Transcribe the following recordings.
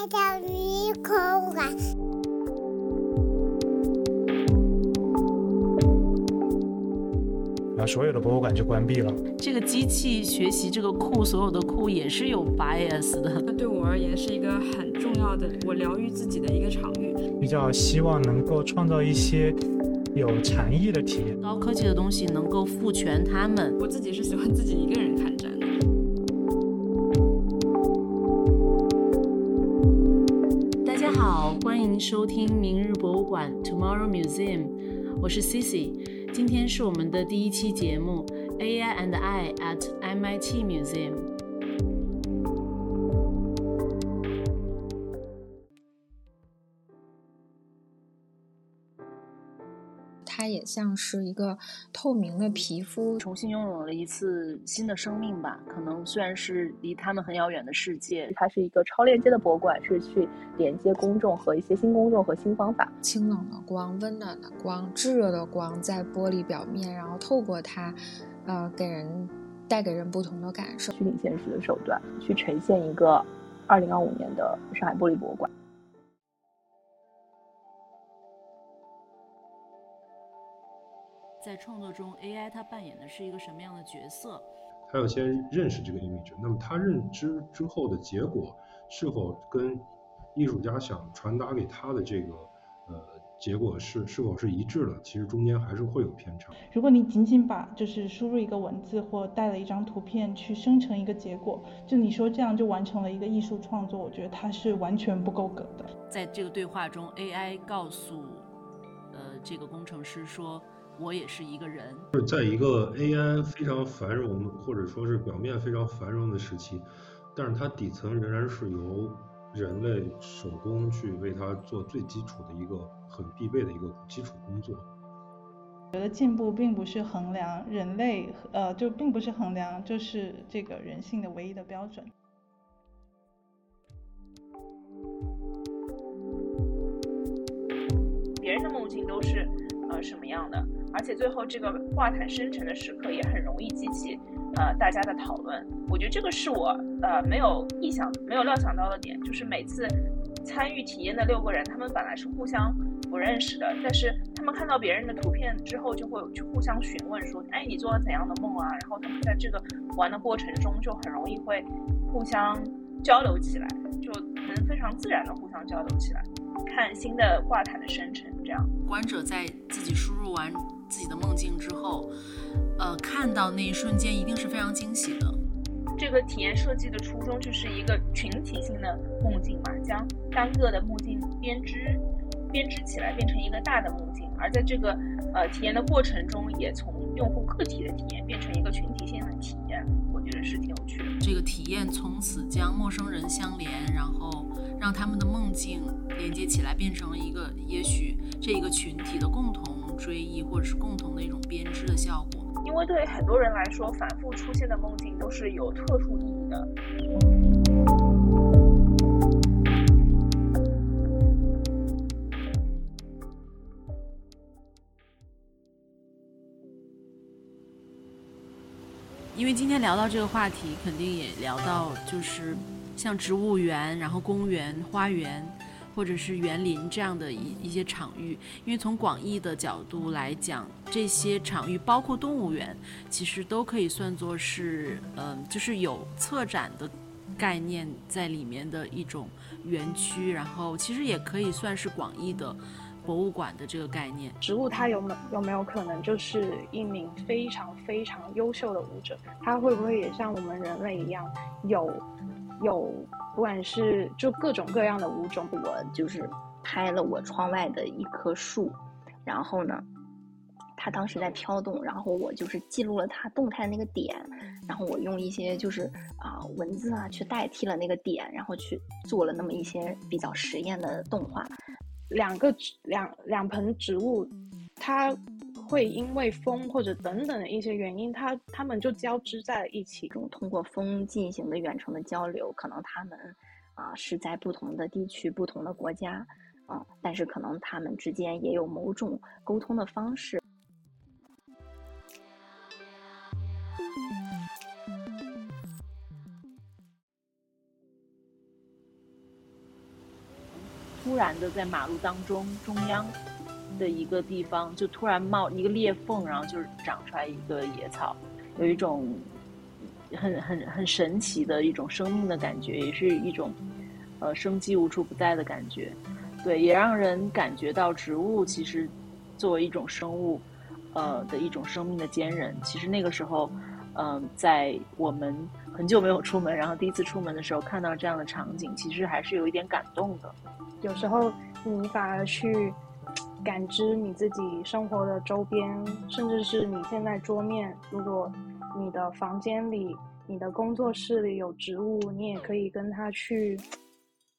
爱的鱼口馆。然后所有的博物馆就关闭了。这个机器学习这个库，所有的库也是有 bias 的。那 对我而言是一个很重要的，我疗愈自己的一个场域。比较希望能够创造一些有禅意的体验。高科技的东西能够赋权他们。我自己是喜欢自己一个人看展收听明日博物馆 Tomorrow Museum，我是 Cici。今天是我们的第一期节目，AI and I at MIT Museum。也像是一个透明的皮肤，重新拥有了一次新的生命吧。可能虽然是离他们很遥远的世界，它是一个超链接的博物馆，是去连接公众和一些新公众和新方法。清冷的光、温暖的光、炙热的光在玻璃表面，然后透过它，呃，给人带给人不同的感受。虚拟现实的手段去呈现一个二零二五年的上海玻璃博物馆。在创作中，AI 它扮演的是一个什么样的角色？他要先认识这个 image，那么他认知之后的结果是否跟艺术家想传达给他的这个呃结果是是否是一致的？其实中间还是会有偏差。如果你仅仅把就是输入一个文字或带了一张图片去生成一个结果，就你说这样就完成了一个艺术创作，我觉得它是完全不够格的。在这个对话中，AI 告诉呃这个工程师说。我也是一个人，就是在一个 AI 非常繁荣或者说是表面非常繁荣的时期，但是它底层仍然是由人类手工去为它做最基础的一个很必备的一个基础工作。我觉得进步并不是衡量人类，呃，就并不是衡量就是这个人性的唯一的标准。别人的梦境都是呃什么样的？而且最后这个挂毯生成的时刻也很容易激起呃大家的讨论。我觉得这个是我呃没有意想、没有料想到的点，就是每次参与体验的六个人，他们本来是互相不认识的，但是他们看到别人的图片之后，就会去互相询问说：“哎，你做了怎样的梦啊？”然后他们在这个玩的过程中，就很容易会互相交流起来，就能非常自然的互相交流起来。看新的挂毯的生成，这样观者在己输入完。自己的梦境之后，呃，看到那一瞬间一定是非常惊喜的。这个体验设计的初衷就是一个群体性的梦境嘛，将单个的梦境编织编织起来，变成一个大的梦境。而在这个呃体验的过程中，也从用户个体的体验变成一个群体性的体验，我觉得是挺有趣的。这个体验从此将陌生人相连，然后让他们的梦境连接起来，变成了一个也许这一个群体的共同。追忆，或者是共同的一种编织的效果。因为对很多人来说，反复出现的梦境都是有特殊意义的。因为今天聊到这个话题，肯定也聊到就是像植物园，然后公园、花园。或者是园林这样的一一些场域，因为从广义的角度来讲，这些场域包括动物园，其实都可以算作是，嗯，就是有策展的概念在里面的一种园区，然后其实也可以算是广义的博物馆的这个概念。植物它有没有没有可能就是一名非常非常优秀的舞者？它会不会也像我们人类一样有？有，不管是就各种各样的物种，我就是拍了我窗外的一棵树，然后呢，它当时在飘动，然后我就是记录了它动态的那个点，然后我用一些就是啊文字啊去代替了那个点，然后去做了那么一些比较实验的动画，两个植两两盆植物，它。会因为风或者等等的一些原因，它它们就交织在了一起。中通过风进行的远程的交流，可能他们啊是在不同的地区、不同的国家啊，但是可能他们之间也有某种沟通的方式。突然的在马路当中中央的一个地方，就突然冒一个裂缝，然后就是长出来一个野草，有一种很很很神奇的一种生命的感觉，也是一种呃生机无处不在的感觉。对，也让人感觉到植物其实作为一种生物，呃的一种生命的坚韧。其实那个时候，嗯，在我们很久没有出门，然后第一次出门的时候看到这样的场景，其实还是有一点感动的。有时候你反而去感知你自己生活的周边，甚至是你现在桌面，如果你的房间里、你的工作室里有植物，你也可以跟它去。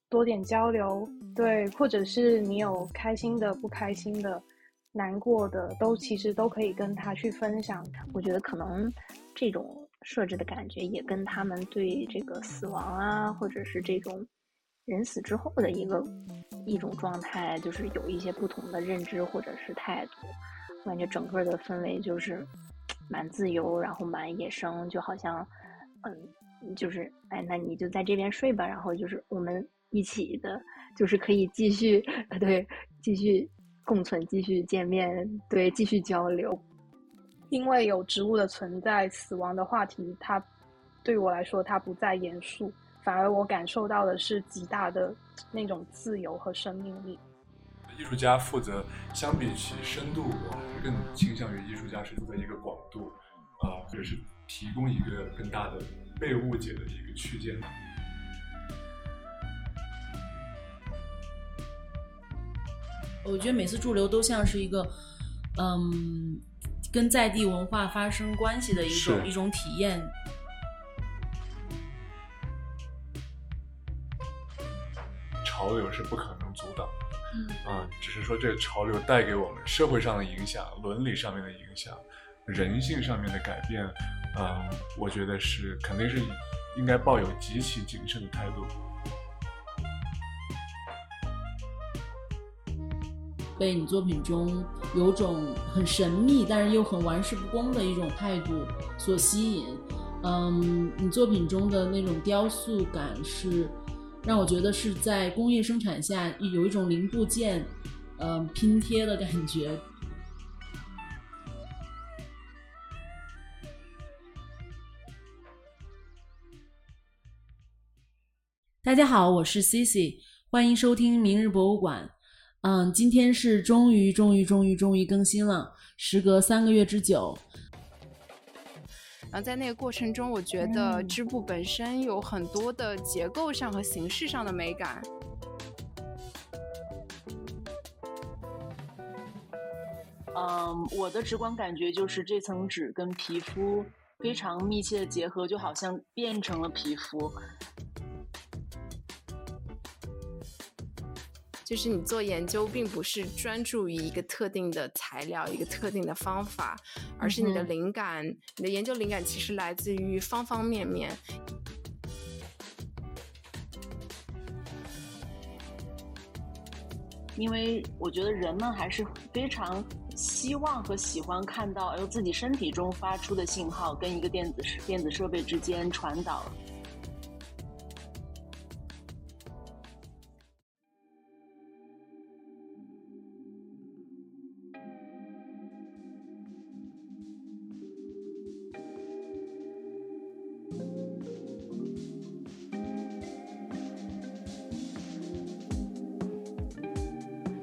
多点交流，对，或者是你有开心的、不开心的、难过的，都其实都可以跟他去分享。我觉得可能这种设置的感觉也跟他们对这个死亡啊，或者是这种人死之后的一个一种状态，就是有一些不同的认知或者是态度。我感觉整个的氛围就是蛮自由，然后蛮野生，就好像，嗯，就是哎，那你就在这边睡吧，然后就是我们。一起的，就是可以继续，对，继续共存，继续见面，对，继续交流。因为有植物的存在，死亡的话题，它对我来说，它不再严肃，反而我感受到的是极大的那种自由和生命力。艺术家负责，相比起深度，我还是更倾向于艺术家是负责一个广度，啊，或者是提供一个更大的被误解的一个区间。我觉得每次驻留都像是一个，嗯，跟在地文化发生关系的一种一种体验。潮流是不可能阻挡的，嗯，啊，只是说这个潮流带给我们社会上的影响、伦理上面的影响、人性上面的改变，嗯，我觉得是肯定是应该抱有极其谨慎的态度。被你作品中有种很神秘，但是又很玩世不恭的一种态度所吸引。嗯，你作品中的那种雕塑感是让我觉得是在工业生产下有一种零部件，嗯，拼贴的感觉。大家好，我是 Cici，欢迎收听明日博物馆。嗯，今天是终于终于终于终于更新了，时隔三个月之久。然后在那个过程中，我觉得织布本身有很多的结构上和形式上的美感。嗯，我的直观感觉就是这层纸跟皮肤非常密切的结合，就好像变成了皮肤。就是你做研究，并不是专注于一个特定的材料、一个特定的方法，而是你的灵感、你的研究灵感其实来自于方方面面。因为我觉得人们还是非常希望和喜欢看到，由自己身体中发出的信号跟一个电子电子设备之间传导。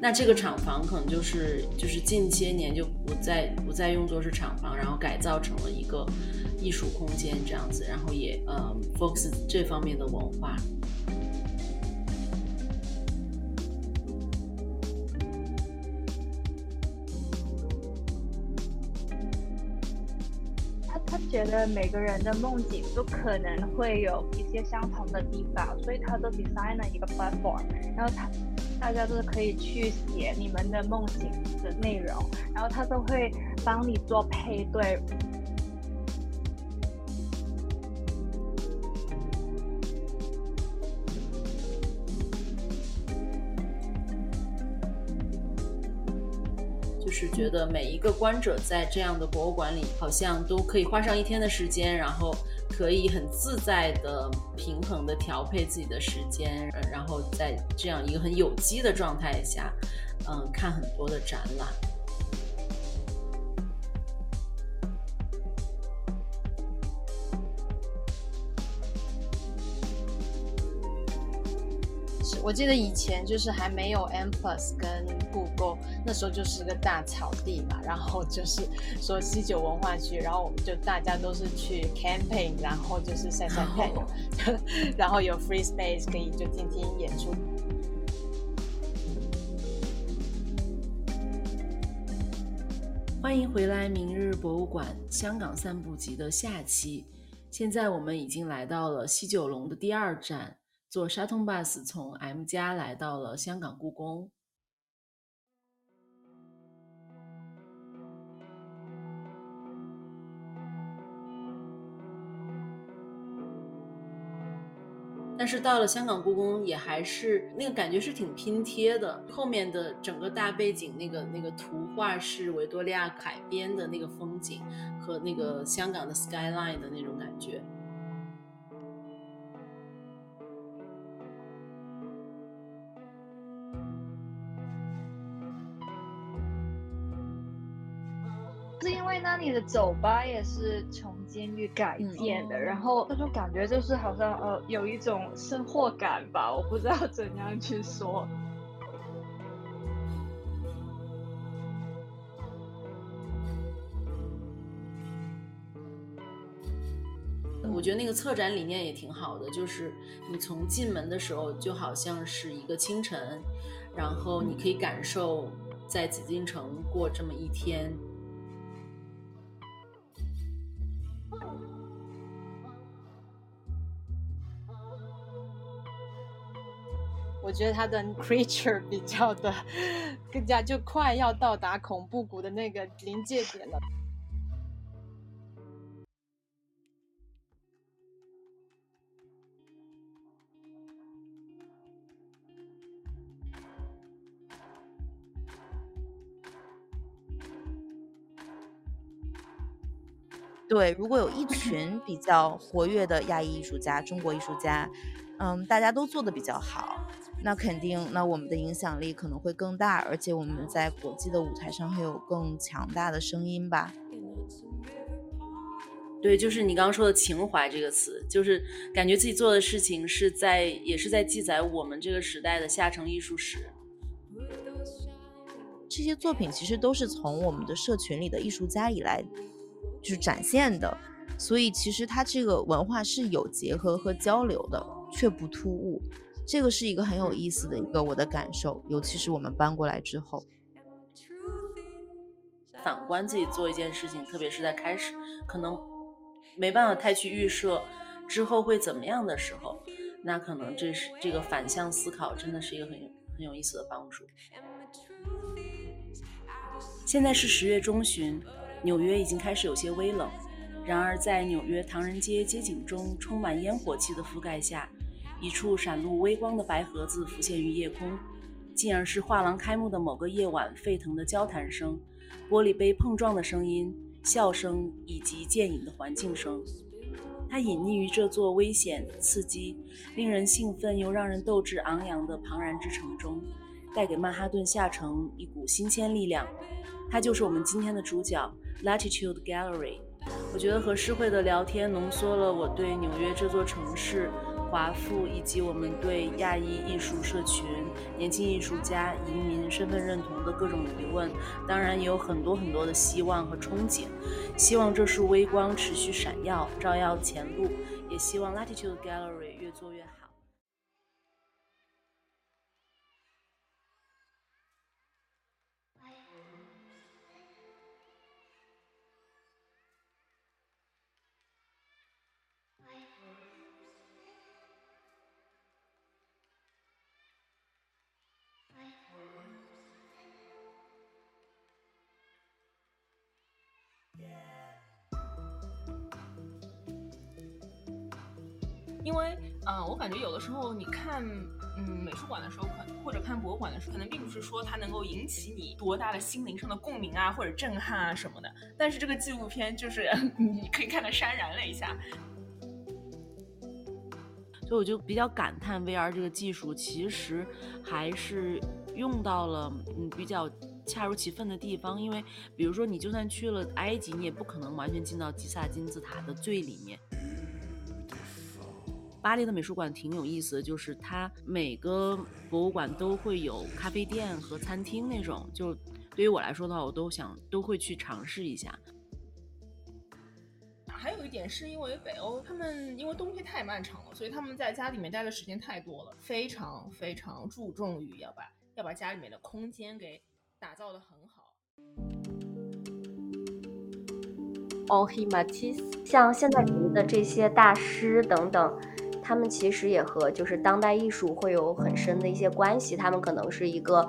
那这个厂房可能就是就是近些年就不再不再用作是厂房，然后改造成了一个艺术空间这样子，然后也呃 focus 这方面的文化。他他觉得每个人的梦境都可能会有一些相同的地方，所以他都 design 了一个 platform，然后他。大家都可以去写你们的梦境的内容，然后他都会帮你做配对。就是觉得每一个观者在这样的博物馆里，好像都可以花上一天的时间，然后可以很自在的、平衡的调配自己的时间，然后在这样一个很有机的状态下，嗯，看很多的展览。我记得以前就是还没有 M Plus 跟故宫，那时候就是个大草地嘛，然后就是说西九文化区，然后我们就大家都是去 camping，然后就是晒晒太阳，然后有 free space 可以就听听演出。欢迎回来，明日博物馆香港散步集的下期。现在我们已经来到了西九龙的第二站。坐沙通 bus 从 M 家来到了香港故宫。但是到了香港故宫，也还是那个感觉是挺拼贴的。后面的整个大背景，那个那个图画是维多利亚海边的那个风景和那个香港的 skyline 的那种感觉。那里的酒吧也是从监狱改建的，然后那种感觉就是好像呃有一种生活感吧，我不知道怎样去说。我觉得那个策展理念也挺好的，就是你从进门的时候就好像是一个清晨，然后你可以感受在紫禁城过这么一天。我觉得他的 creature 比较的 更加就快要到达恐怖谷的那个临界点了。对，如果有一群比较活跃的亚裔艺术家、中国艺术家，嗯，大家都做的比较好。那肯定，那我们的影响力可能会更大，而且我们在国际的舞台上会有更强大的声音吧。对，就是你刚刚说的“情怀”这个词，就是感觉自己做的事情是在，也是在记载我们这个时代的下沉艺术史。这些作品其实都是从我们的社群里的艺术家以来就是展现的，所以其实它这个文化是有结合和交流的，却不突兀。这个是一个很有意思的一个我的感受，尤其是我们搬过来之后，反观自己做一件事情，特别是在开始可能没办法太去预设之后会怎么样的时候，那可能这是这个反向思考真的是一个很很有意思的帮助。现在是十月中旬，纽约已经开始有些微冷，然而在纽约唐人街街景中充满烟火气的覆盖下。一处闪露微光的白盒子浮现于夜空，进而是画廊开幕的某个夜晚沸腾的交谈声、玻璃杯碰撞的声音、笑声以及渐隐的环境声。它隐匿于这座危险、刺激、令人兴奋又让人斗志昂扬的庞然之城中，带给曼哈顿下城一股新鲜力量。它就是我们今天的主角 ——Latitude Gallery。我觉得和诗慧的聊天浓缩了我对纽约这座城市。华富以及我们对亚裔艺术社群、年轻艺术家、移民身份认同的各种疑问，当然也有很多很多的希望和憧憬。希望这束微光持续闪耀，照耀前路，也希望 Latitude Gallery 越做越好。因为，嗯，我感觉有的时候你看，嗯，美术馆的时候，可或者看博物馆的时候，可能并不是说它能够引起你多大的心灵上的共鸣啊，或者震撼啊什么的。但是这个纪录片就是 你可以看得潸然泪下。所以我就比较感叹 VR 这个技术其实还是用到了嗯比较恰如其分的地方，因为比如说你就算去了埃及，你也不可能完全进到吉萨金字塔的最里面。巴黎的美术馆挺有意思的，就是它每个博物馆都会有咖啡店和餐厅那种，就对于我来说的话，我都想都会去尝试一下。还有一点是因为北欧他们因为冬天太漫长了，所以他们在家里面待的时间太多了，非常非常注重于要把要把家里面的空间给打造的很好。o h i Matisse，像现代主义的这些大师等等，他们其实也和就是当代艺术会有很深的一些关系，他们可能是一个。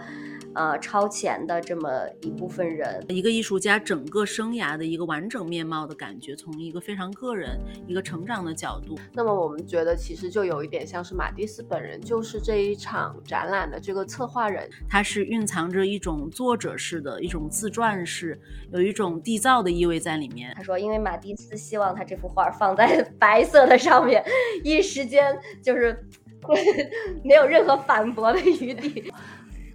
呃，超前的这么一部分人，一个艺术家整个生涯的一个完整面貌的感觉，从一个非常个人、一个成长的角度。那么我们觉得，其实就有一点像是马蒂斯本人，就是这一场展览的这个策划人，他是蕴藏着一种作者式的一种自传式，有一种缔造的意味在里面。他说，因为马蒂斯希望他这幅画放在 白色的上面，一时间就是 没有任何反驳的余地。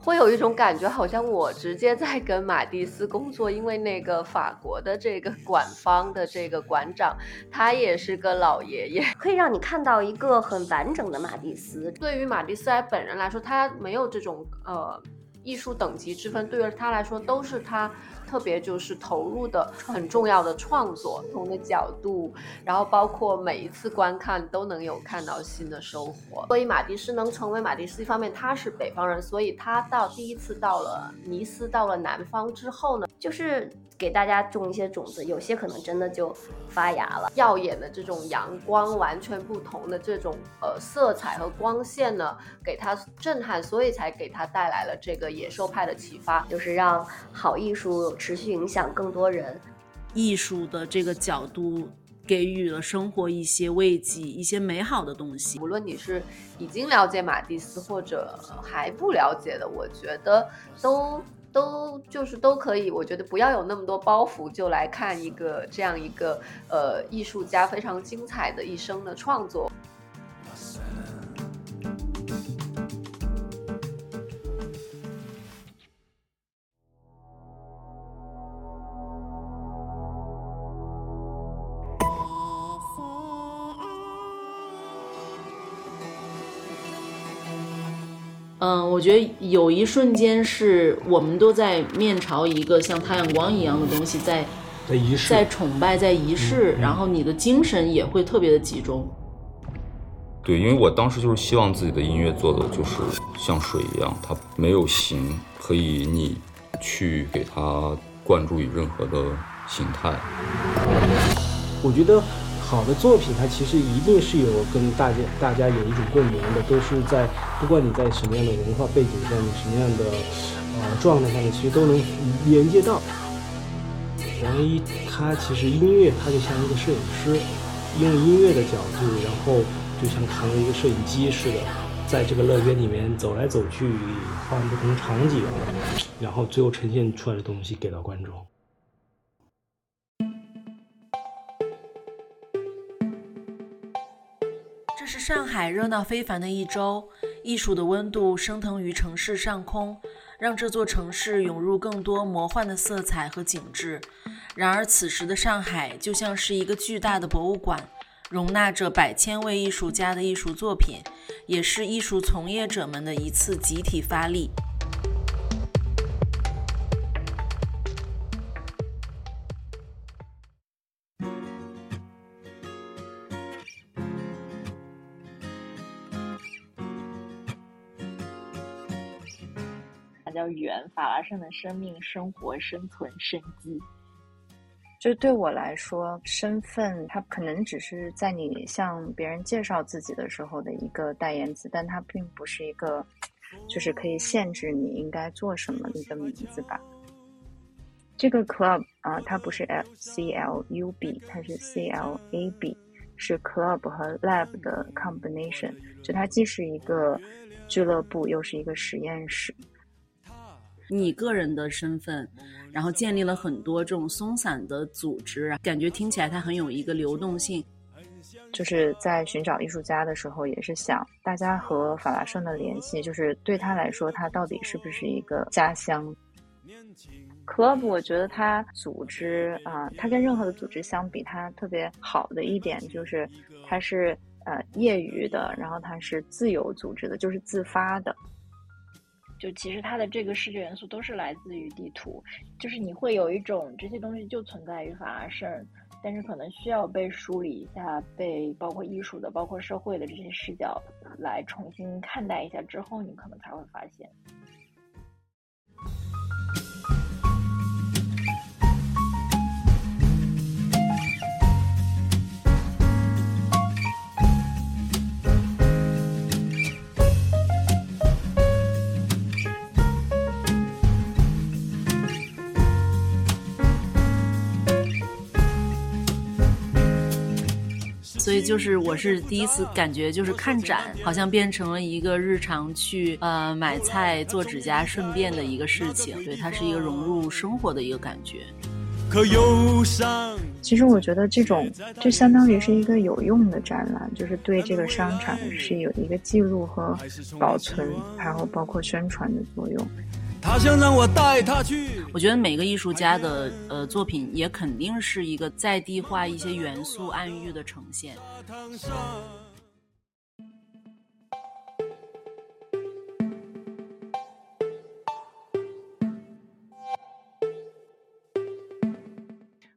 会有一种感觉，好像我直接在跟马蒂斯工作，因为那个法国的这个馆方的这个馆长，他也是个老爷爷，可以让你看到一个很完整的马蒂斯。对于马蒂斯本人来说，他没有这种呃艺术等级之分，对于他来说都是他。特别就是投入的很重要的创作，不同的角度，然后包括每一次观看都能有看到新的收获。所以马蒂斯能成为马蒂斯，一方面他是北方人，所以他到第一次到了尼斯，到了南方之后呢，就是。给大家种一些种子，有些可能真的就发芽了。耀眼的这种阳光，完全不同的这种呃色彩和光线呢，给他震撼，所以才给他带来了这个野兽派的启发，就是让好艺术持续影响更多人。艺术的这个角度给予了生活一些慰藉，一些美好的东西。无论你是已经了解马蒂斯，或者还不了解的，我觉得都。都就是都可以，我觉得不要有那么多包袱，就来看一个这样一个呃艺术家非常精彩的一生的创作。我觉得有一瞬间是我们都在面朝一个像太阳光一样的东西，在在仪式，在崇拜，在仪式，然后你的精神也会特别的集中。对，因为我当时就是希望自己的音乐做的就是像水一样，它没有形，可以你去给它灌注于任何的形态。我觉得。好的作品，它其实一定是有跟大家大家有一种共鸣的，都是在不管你在什么样的文化背景下，你什么样的呃状态下面，其实都能连接到。王一他其实音乐，他就像一个摄影师，用音乐的角度，然后就像扛着一个摄影机似的，在这个乐园里面走来走去，换不同场景，然后最后呈现出来的东西给到观众。是上海热闹非凡的一周，艺术的温度升腾于城市上空，让这座城市涌入更多魔幻的色彩和景致。然而，此时的上海就像是一个巨大的博物馆，容纳着百千位艺术家的艺术作品，也是艺术从业者们的一次集体发力。叫圆法拉盛的生命、生活、生存、生机。就对我来说，身份它可能只是在你向别人介绍自己的时候的一个代言词，但它并不是一个，就是可以限制你应该做什么的一个名字吧。这个 club 啊，它不是 F C L U B，它是 C L A B，是 club 和 lab 的 combination。就它既是一个俱乐部，又是一个实验室。你个人的身份，然后建立了很多这种松散的组织，感觉听起来它很有一个流动性。就是在寻找艺术家的时候，也是想大家和法拉盛的联系，就是对他来说，他到底是不是一个家乡？Club，我觉得它组织啊，它跟任何的组织相比，它特别好的一点就是它是呃业余的，然后它是自由组织的，就是自发的。就其实它的这个视觉元素都是来自于地图，就是你会有一种这些东西就存在于法拉盛，但是可能需要被梳理一下，被包括艺术的、包括社会的这些视角来重新看待一下之后，你可能才会发现。所以就是我是第一次感觉，就是看展好像变成了一个日常去呃买菜、做指甲顺便的一个事情，对，它是一个融入生活的一个感觉。可忧伤。其实我觉得这种就相当于是一个有用的展览，就是对这个商场是有一个记录和保存，然后包括宣传的作用。他想让我带他去。我觉得每个艺术家的呃作品也肯定是一个在地化一些元素暗喻的呈现。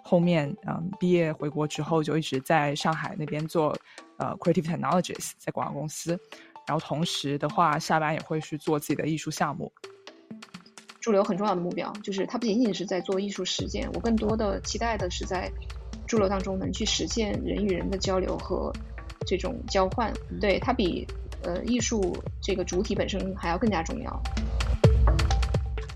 后面嗯毕业回国之后就一直在上海那边做呃 creative technologies 在广告公司，然后同时的话下班也会去做自己的艺术项目。驻留很重要的目标，就是它不仅仅是在做艺术实践，我更多的期待的是在驻留当中能去实现人与人的交流和这种交换。对它比呃艺术这个主体本身还要更加重要。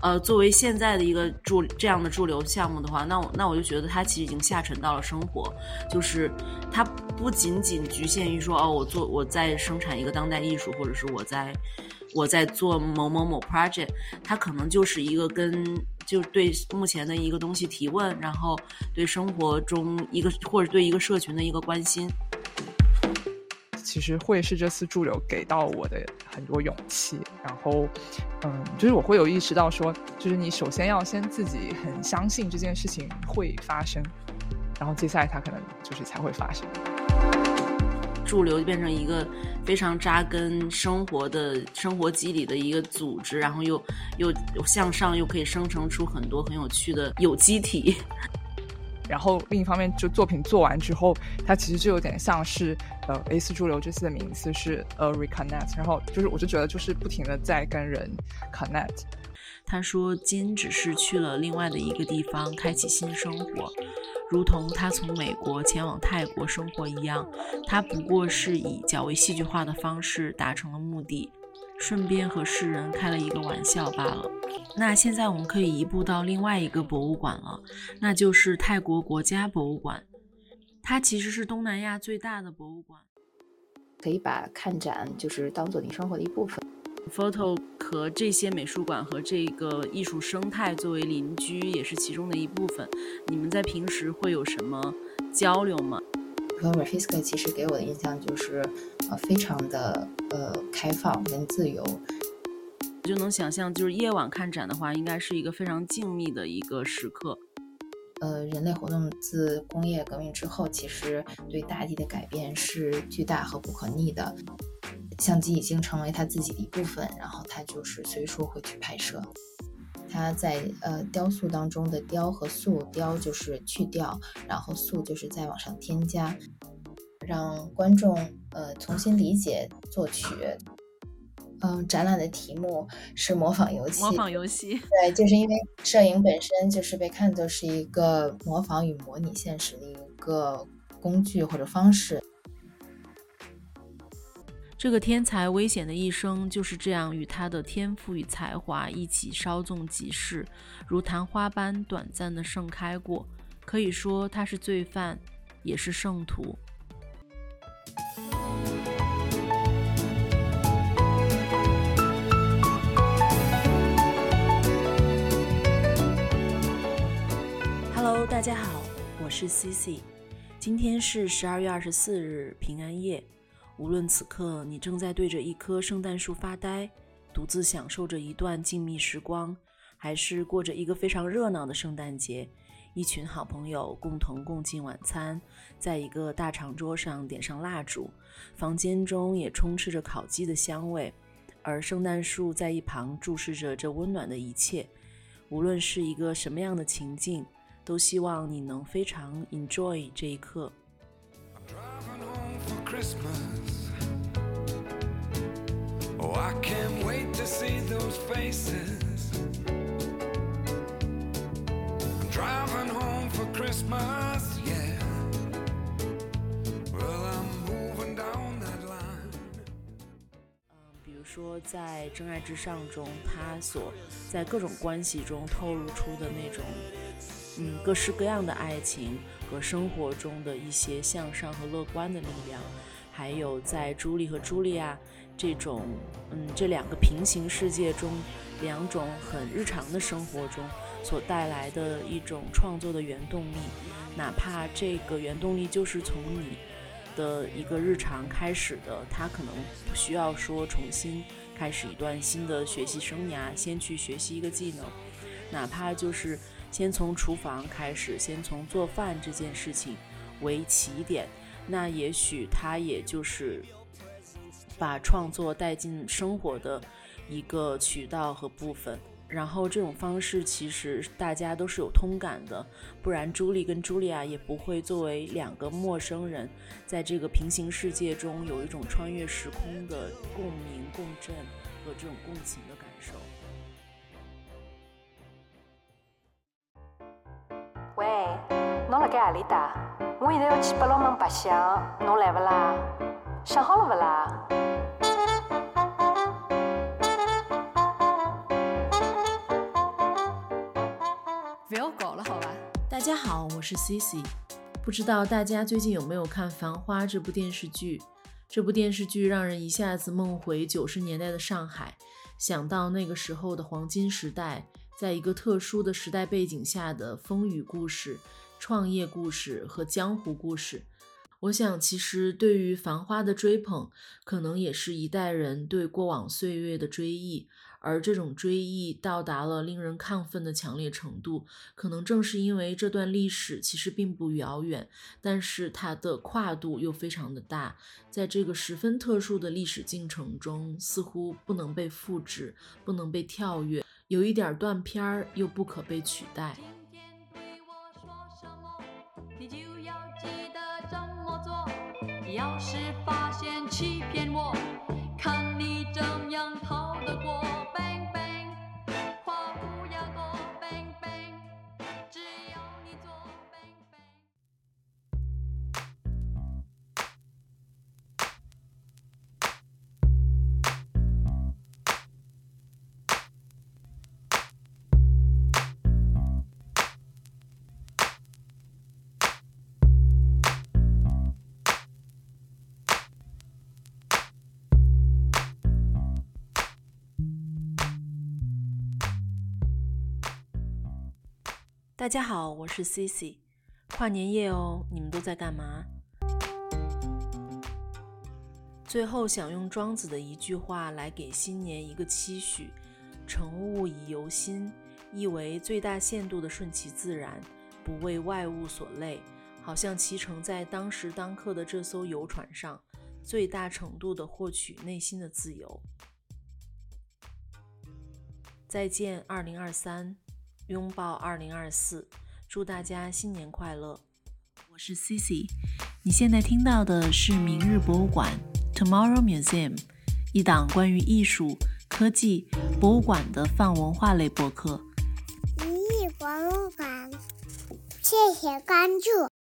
呃，作为现在的一个驻这样的驻留项目的话，那我那我就觉得它其实已经下沉到了生活，就是它不仅仅局限于说哦，我做我在生产一个当代艺术，或者是我在。我在做某某某 project，它可能就是一个跟就对目前的一个东西提问，然后对生活中一个或者对一个社群的一个关心。其实会是这次驻留给到我的很多勇气，然后嗯，就是我会有意识到说，就是你首先要先自己很相信这件事情会发生，然后接下来它可能就是才会发生。驻留就变成一个非常扎根生活的生活机理的一个组织，然后又又向上，又可以生成出很多很有趣的有机体。然后另一方面，就作品做完之后，它其实就有点像是呃 A 四驻留这次的名字是呃 reconnect，然后就是我就觉得就是不停的在跟人 connect。他说金只是去了另外的一个地方，开启新生活。如同他从美国前往泰国生活一样，他不过是以较为戏剧化的方式达成了目的，顺便和世人开了一个玩笑罢了。那现在我们可以移步到另外一个博物馆了，那就是泰国国家博物馆。它其实是东南亚最大的博物馆，可以把看展就是当做你生活的一部分。Photo 和这些美术馆和这个艺术生态作为邻居，也是其中的一部分。你们在平时会有什么交流吗和 r a f i s k 其实给我的印象就是，呃，非常的呃开放跟自由。就能想象，就是夜晚看展的话，应该是一个非常静谧的一个时刻。呃，人类活动自工业革命之后，其实对大地的改变是巨大和不可逆的。相机已经成为他自己的一部分，然后他就是随处会去拍摄。他在呃雕塑当中的雕和塑，雕就是去掉，然后塑就是再往上添加，让观众呃重新理解作曲。嗯，展览的题目是模仿游戏。模仿游戏。对，就是因为摄影本身就是被看作是一个模仿与模拟现实的一个工具或者方式。这个天才危险的一生就是这样与他的天赋与才华一起稍纵即逝，如昙花般短暂的盛开过。可以说他是罪犯，也是圣徒。Hello，大家好，我是 Cici，。今天是十二月二十四日，平安夜。无论此刻你正在对着一棵圣诞树发呆，独自享受着一段静谧时光，还是过着一个非常热闹的圣诞节，一群好朋友共同共进晚餐，在一个大长桌上点上蜡烛，房间中也充斥着烤鸡的香味，而圣诞树在一旁注视着这温暖的一切。无论是一个什么样的情境。都希望你能非常 enjoy 这一刻。比如说在《真爱至上》中，他所在各种关系中透露出的那种。嗯，各式各样的爱情和生活中的一些向上和乐观的力量，还有在朱莉和茱莉亚这种嗯这两个平行世界中，两种很日常的生活中所带来的一种创作的原动力，哪怕这个原动力就是从你的一个日常开始的，他可能不需要说重新开始一段新的学习生涯，先去学习一个技能，哪怕就是。先从厨房开始，先从做饭这件事情为起点，那也许他也就是把创作带进生活的一个渠道和部分。然后这种方式其实大家都是有通感的，不然朱莉跟茱莉亚也不会作为两个陌生人，在这个平行世界中有一种穿越时空的共鸣、共振和这种共情的感受。侬辣盖何里搭？我现在要去八龙门白相，侬来勿啦？想好了勿啦？不要搞了，好吧？大家好，我是 Cici。不知道大家最近有没有看《繁花》这部电视剧？这部电视剧让人一下子梦回九十年代的上海，想到那个时候的黄金时代。在一个特殊的时代背景下的风雨故事、创业故事和江湖故事，我想，其实对于《繁花》的追捧，可能也是一代人对过往岁月的追忆。而这种追忆到达了令人亢奋的强烈程度，可能正是因为这段历史其实并不遥远，但是它的跨度又非常的大，在这个十分特殊的历史进程中，似乎不能被复制，不能被跳跃。有一点断片儿，又不可被取代。要是大家好，我是 Cici。跨年夜哦，你们都在干嘛？最后想用庄子的一句话来给新年一个期许：乘物以游心，意为最大限度的顺其自然，不为外物所累，好像骑乘在当时当刻的这艘游船上，最大程度的获取内心的自由。再见，二零二三。拥抱二零二四，祝大家新年快乐！我是 Cici，你现在听到的是明日博物馆 （Tomorrow Museum） 一档关于艺术、科技、博物馆的泛文化类博客。明日博物馆，谢谢关注。